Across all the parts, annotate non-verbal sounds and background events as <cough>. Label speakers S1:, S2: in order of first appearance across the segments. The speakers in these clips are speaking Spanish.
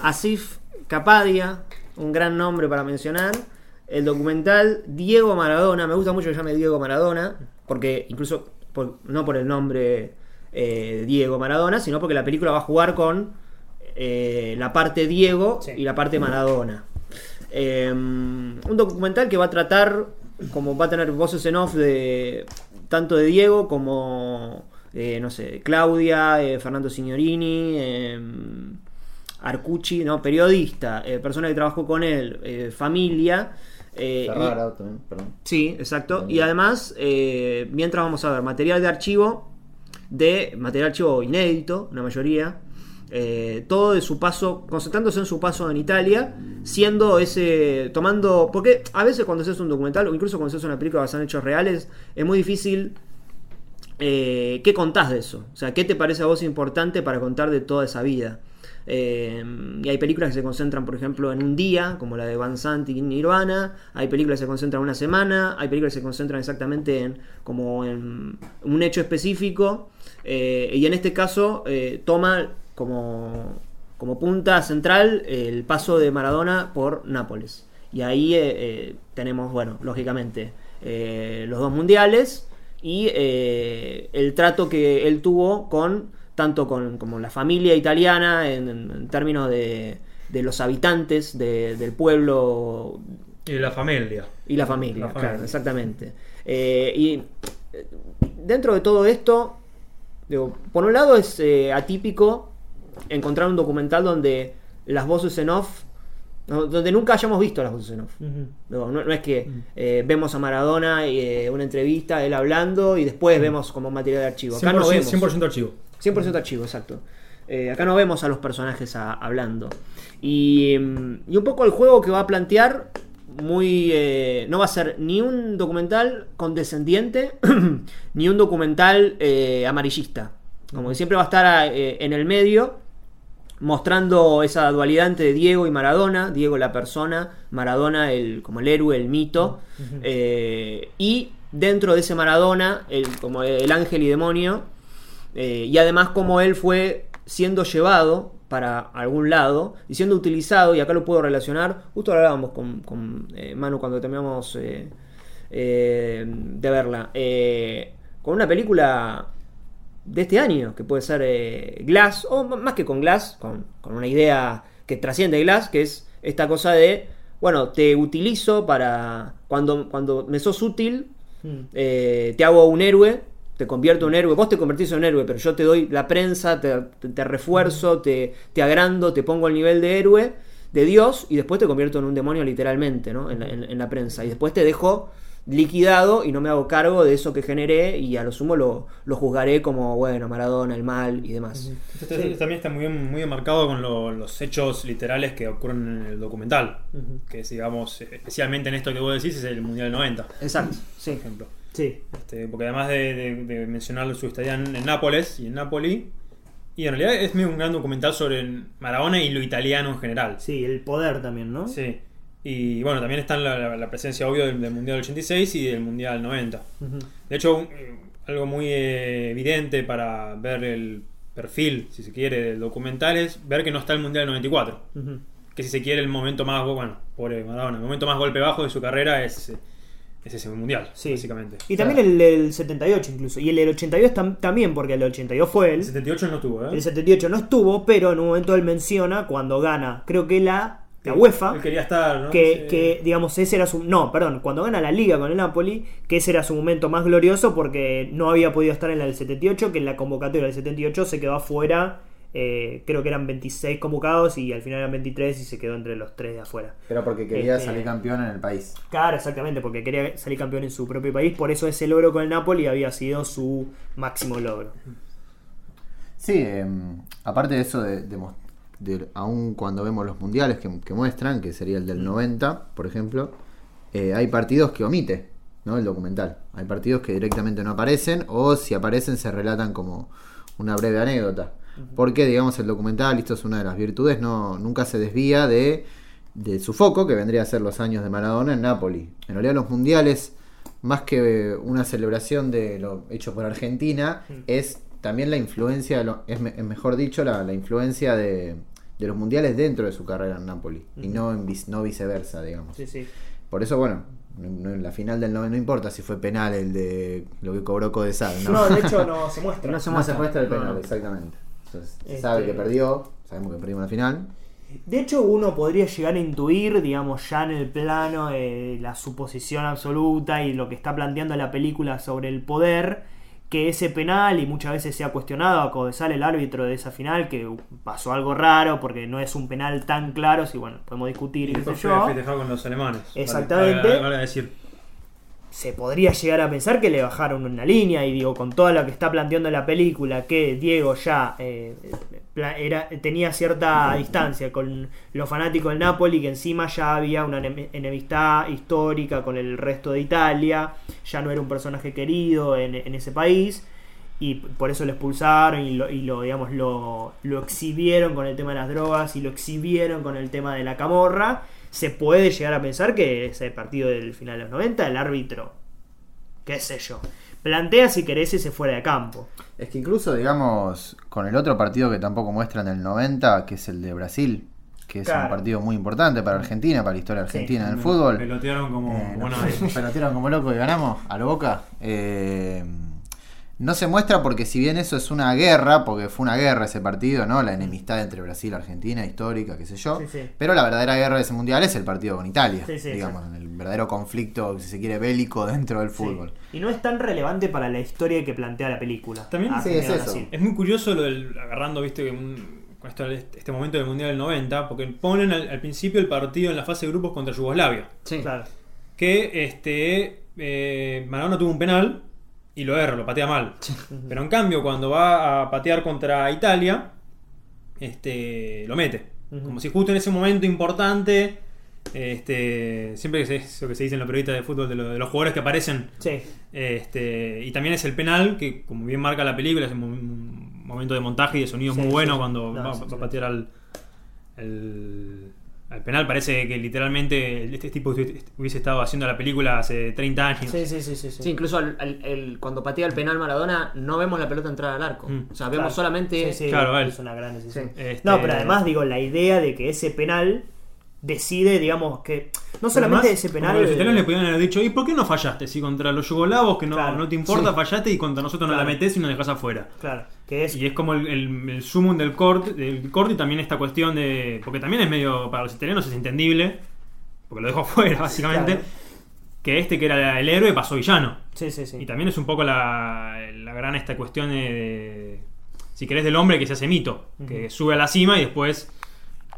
S1: Asif Kapadia, un gran nombre para mencionar. El documental Diego Maradona, me gusta mucho que llame Diego Maradona, porque incluso por- no por el nombre eh, Diego Maradona, sino porque la película va a jugar con eh, la parte Diego
S2: Sí.
S1: y la parte Maradona. Eh, un documental que va a tratar, como va a tener voces en off de tanto de Diego como, eh, no sé, Claudia, Fernando Signorini, eh, Arcucci, no, periodista, eh, persona que trabajó con él, eh, familia. eh,
S3: Ferrara también, perdón.
S1: Sí, exacto. Y además, eh, mientras vamos a ver material de archivo, de material de archivo inédito, una mayoría, todo de su paso, concentrándose en su paso en Italia, siendo ese, tomando, porque a veces cuando haces un documental, o incluso cuando haces una película basada en hechos reales, es muy difícil eh, ¿qué contás de eso? O sea, ¿qué te parece a vos importante para contar de toda esa vida? Eh, y hay películas que se concentran, por ejemplo, en un día, como la de Van Sant y Nirvana. Hay películas que se concentran en una semana. Hay películas que se concentran exactamente en como en un hecho específico. Eh, y en este caso eh, toma como, como punta central el paso de Maradona por Nápoles. Y ahí tenemos, bueno, lógicamente, los dos mundiales y el trato que él tuvo con tanto con como la familia italiana en, términos de, de los habitantes de- del pueblo
S4: Y la familia.
S1: y la familia,
S4: La familia.
S1: claro, exactamente. Eh, y eh, dentro de todo esto, digo, por un lado es eh, atípico encontrar un documental donde las voces en off, no- donde nunca hayamos visto las voces en off. No, no- no es que eh, vemos a Maradona y eh, una entrevista, él hablando, y después vemos como material de archivo. Acá no
S4: 100%,
S1: vemos.
S4: 100% archivo.
S1: 100% archivo, exacto. Eh, acá no vemos a los personajes a- hablando. Y, mm, y un poco el juego que va a plantear, muy eh, no va a ser ni un documental condescendiente, <clears throat> ni un documental eh, amarillista. Como que siempre va a estar en el medio, mostrando esa dualidad entre Diego y Maradona, Diego la persona, Maradona el, como el héroe, el mito, y dentro de ese Maradona, el, como el ángel y demonio, eh, y además como él fue siendo llevado para algún lado y siendo utilizado, y acá lo puedo relacionar, justo lo hablábamos con, con eh, Manu cuando terminamos eh, de verla, con una película de este año, que puede ser Glass, o más que con Glass, con, con una idea que trasciende Glass, que es esta cosa de, bueno, te utilizo para, cuando, cuando me sos útil,
S2: Mm.
S1: eh, te hago un héroe, te convierto en un héroe, vos te convertís en un héroe, pero yo te doy la prensa, te, te- te refuerzo, te, te agrando, te pongo al nivel de héroe, de Dios, y después te convierto en un demonio literalmente, ¿no? En la, en- en la prensa. Y después te dejo liquidado y no me hago cargo de eso que generé y a lo sumo lo, lo juzgaré como, bueno, Maradona, el mal y demás.
S4: Esto, esto también está muy bien, muy bien marcado con lo- los hechos literales que ocurren en el documental. Que es, digamos, especialmente en esto que vos decís, es el Mundial 90,
S1: Exacto, sí.
S4: por ejemplo.
S2: Sí.
S4: Este, porque además de, de- de mencionar su estadía en, en Nápoles y en Nápoli, y en realidad es un gran documental sobre Maradona y lo italiano en general.
S2: Sí, el poder también, ¿no?
S4: Sí. Y bueno, también está la, la- la presencia obvio del, del Mundial 86 y del Mundial 90.
S2: Ujú.
S4: De hecho, un- eh, algo muy eh, evidente para ver el perfil, si se quiere, del documental es ver que no está el Mundial 94.
S2: Ujú.
S4: Que si se quiere el momento más, bueno, pobre Maradona, el momento más golpe bajo de su carrera es, eh, es ese Mundial,
S2: Sí.
S4: básicamente.
S2: Y también el del 78 incluso. Y el del 82 tam- también, porque el del 82 fue él.
S4: El 78 no tuvo, ¿eh?
S2: El 78 no estuvo, pero en un momento él menciona cuando gana, creo que la, la UEFA,
S4: Él quería estar, ¿no?
S2: que,
S4: Sí.
S2: que, digamos ese era su... No, perdón, cuando gana la liga con el Napoli, que ese era su momento más glorioso porque no había podido estar en la del 78, que en la convocatoria del 78 se quedó afuera, eh, creo que eran 26 convocados y al final eran 23 y se quedó entre los tres de afuera.
S3: Pero porque quería
S2: Este-
S3: salir campeón en el país.
S2: Claro, exactamente, porque quería salir campeón en su propio país, por eso ese logro con el Napoli había sido su máximo logro.
S3: Sí, eh, aparte de eso, de, de aún cuando vemos los mundiales que, que muestran, que sería el del 90, por ejemplo, eh, hay partidos que omite, ¿no? El documental. Hay partidos que directamente no aparecen o si aparecen se relatan como una breve anécdota. Porque, digamos, el documental, esto es una de las virtudes, no, nunca se desvía de, de su foco, que vendría a ser los años de Maradona en Nápoli. En realidad los mundiales, más que una celebración de lo hecho por Argentina, es también la influencia, de lo- es, me- es mejor dicho, la, la influencia de, de los mundiales dentro de su carrera en Napoli y no, en vice- no viceversa, digamos.
S2: Sí, sí.
S3: Por eso, bueno, no- no- en la final del 9 no importa si fue penal el de lo que cobró Codesal, ¿no?
S2: No, de hecho <laughs> no se muestra.
S1: No se
S3: No
S1: muestra.
S3: se muestra el
S1: No,
S3: penal,
S1: no.
S3: exactamente. Entonces,
S2: Este-
S3: sabe que perdió, sabemos que perdimos la final.
S2: De hecho, uno podría llegar a intuir, digamos, ya en el plano de la suposición absoluta y lo que está planteando la película sobre el poder, que ese penal, y muchas veces se ha cuestionado a Codesal, el árbitro de esa final, que pasó algo raro porque no es un penal tan claro, si bueno, podemos discutir y
S4: Y
S2: qué sé yo.
S4: festejado con los alemanes.
S2: Exactamente.
S4: Vale, vale decir.
S2: Se podría llegar a pensar que le bajaron una línea y digo, con todo lo que está planteando la película, que Diego ya eh, era, tenía cierta distancia con los fanáticos del Napoli, que encima ya había una enem- enemistad histórica con el resto de Italia, ya no era un personaje querido en, en ese país. Y por eso lo expulsaron y, lo, y lo, digamos, lo, lo exhibieron con el tema de las drogas y lo exhibieron con el tema de la camorra. Se puede llegar a pensar que ese partido del final de los 90, el árbitro, qué sé yo, plantea si querés ese fuera de campo.
S3: Es que incluso, digamos, con el otro partido que tampoco muestran el 90, que es el de Brasil, que es
S2: Claro.
S3: un partido muy importante para Argentina, para la historia
S2: Sí.
S3: argentina en el fútbol.
S4: Pelotearon como.
S3: Eh,
S4: bueno,
S3: pelotearon como loco y ganamos a lo boca. Eh, no se muestra porque si bien eso es una guerra, porque fue una guerra ese partido, ¿no? La enemistad entre Brasil y Argentina, histórica, qué sé yo.
S2: Sí, sí.
S3: Pero la verdadera guerra de ese mundial es el partido con Italia.
S2: Sí, sí,
S3: digamos, el verdadero conflicto, si se quiere, bélico <laughs> dentro del fútbol.
S2: Sí. Y no es tan relevante para la historia que plantea la película.
S4: También-
S3: Sí, es eso.
S4: Es muy curioso lo del. agarrando, viste, un- esto- este momento del Mundial del 90, porque ponen al, al principio el partido en la fase de grupos contra Yugoslavia.
S1: Sí.
S2: Claro.
S4: Que este. Eh, Maradona tuvo un penal y lo erra, lo patea mal. Pero en cambio, cuando va a patear contra Italia, este lo mete. Como si justo en ese momento importante. Este, siempre que se, eso que se dice en los periodistas de fútbol de, lo- de los jugadores que aparecen
S2: Sí.
S4: este, y también es el penal, que como bien marca la película, es un, mo- un momento de montaje y de sonido
S2: Sí,
S4: muy bueno
S2: sí.
S4: cuando
S2: No,
S4: va, a patear al, al, al penal. Parece que literalmente este tipo hubiese estado haciendo la película hace 30 años.
S2: Sí, sí, sí, sí, sí.
S1: Sí, incluso al- al- el- cuando patea el penal Maradona, no vemos la pelota entrar al arco.
S4: Mm.
S1: O sea, vemos
S2: Claro.
S1: solamente.
S2: Sí, sí,
S4: Claro, él.
S2: es una gran decisión.
S1: Sí.
S4: Este-
S2: No, pero además digo, la idea de que ese penal decide, digamos, que no solamente
S4: Además,
S2: ese penal...
S4: Los italianos le podían haber dicho, ¿y por qué no fallaste? Si contra los yugoslavos, que no,
S2: Claro.
S4: no te importa,
S1: Sí.
S4: fallaste y contra nosotros no
S2: Claro.
S4: la metés y nos dejás afuera.
S2: Claro, que es...
S4: Y es como el, el, el sumum del corte, del corte y también esta cuestión de. Porque también es medio. Para los italianos es entendible. Porque lo dejó <laughs> afuera, básicamente.
S2: Claro.
S4: Que este que era el héroe pasó villano.
S2: Sí, sí, sí.
S4: Y también es un poco la, la gran esta cuestión de, de- Si querés, del hombre que se hace mito. Que sube a la cima y después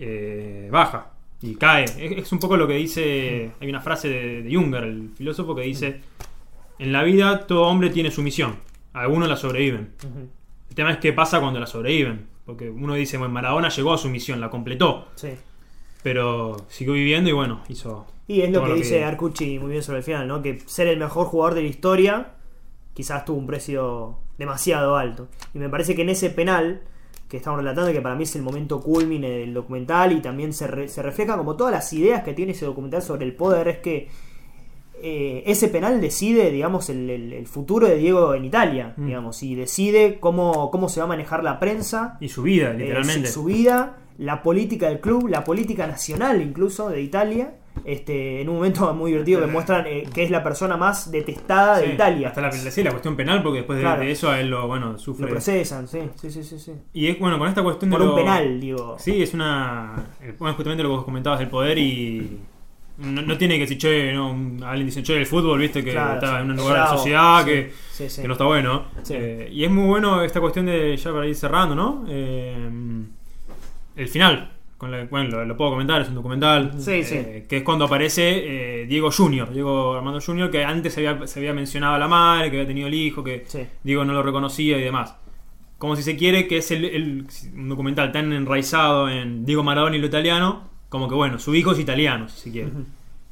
S4: eh, baja. Y cae. Es, es un poco lo que dice. Hay una frase de, de Junger, el filósofo, que dice: En la vida todo hombre tiene su misión. Algunos la sobreviven.
S2: Ujú.
S4: El tema es qué pasa cuando la sobreviven. Porque uno dice, bueno, Maradona llegó a su misión, la completó.
S2: Sí.
S4: Pero siguió viviendo y bueno, hizo.
S2: Y es lo que dice Arcucci muy bien sobre el final, ¿no? Que ser el mejor jugador de la historia quizás tuvo un precio demasiado alto. Y me parece que en ese penal que estamos relatando, que para mí es el momento culmine del documental y también se, re- se refleja como todas las ideas que tiene ese documental sobre el poder, es que eh, ese penal decide, digamos, el, el- el futuro de Diego en Italia,
S4: Mm.
S2: digamos, y decide cómo, cómo se va a manejar la prensa,
S4: Y su vida,
S2: eh,
S4: literalmente.
S2: su vida, la política del club, la política nacional incluso de Italia. Este, en un momento muy divertido que muestran eh, que es la persona más detestada de Italia.
S4: Hasta la, sí, la cuestión penal, porque después de,
S2: Claro.
S4: de eso a él lo, bueno, sufre.
S2: Lo procesan, sí, sí, sí, sí. sí.
S4: Y es bueno, con esta cuestión
S2: Por
S4: de.
S2: un
S4: lo-
S2: penal, digo.
S4: Sí, es una. eh, Bueno, justamente lo que vos comentabas del poder y. No, no tiene que decir, che, no, alguien dice, che, el fútbol, viste, que
S2: Claro,
S4: está en un lugar de la sociedad que,
S2: sí, sí.
S4: que no está bueno. Eh, y es muy bueno esta cuestión de, ya para ir cerrando, ¿no? Eh, el final. Con la- bueno, lo, lo puedo comentar, es un documental.
S1: Sí, sí.
S4: eh, Que es cuando aparece eh, Diego Junior, Diego Armando Junior, que antes se había, se había mencionado a la madre, que había tenido el hijo, que. Diego no lo reconocía y demás. Como si se quiere que es el, el- un documental tan enraizado en Diego Maradona y lo italiano, como que bueno, su hijo es italiano, si se quiere.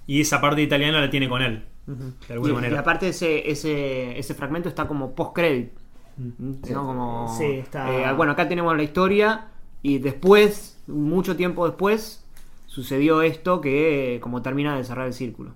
S4: Y esa parte italiana la tiene con él, de alguna
S1: Y,
S4: manera.
S1: y aparte ese, ese, ese fragmento está como post-credit. ¿no? Como,
S2: Sí, está-
S1: eh, bueno, acá tenemos la historia y después, mucho tiempo después, sucedió esto que como termina de cerrar el círculo.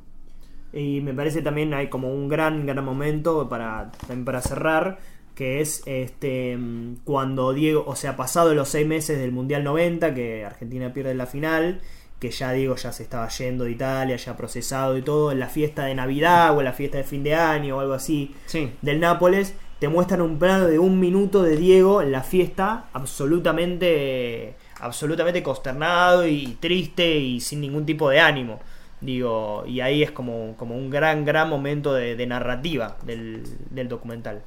S2: Y me parece también hay como un gran, gran momento para, también para cerrar, que es este mm, cuando Diego, o sea, pasado los seis meses del Mundial 90, que Argentina pierde la final, que ya Diego ya se estaba yendo de Italia, ya procesado y todo, en la fiesta de Navidad o en la fiesta de fin de año o algo así
S1: Sí.
S2: del Nápoles, te muestran un plano de un minuto de Diego en la fiesta absolutamente absolutamente consternado y triste y sin ningún tipo de ánimo. Digo, y ahí es como, como un gran, gran momento de, de narrativa del, del documental.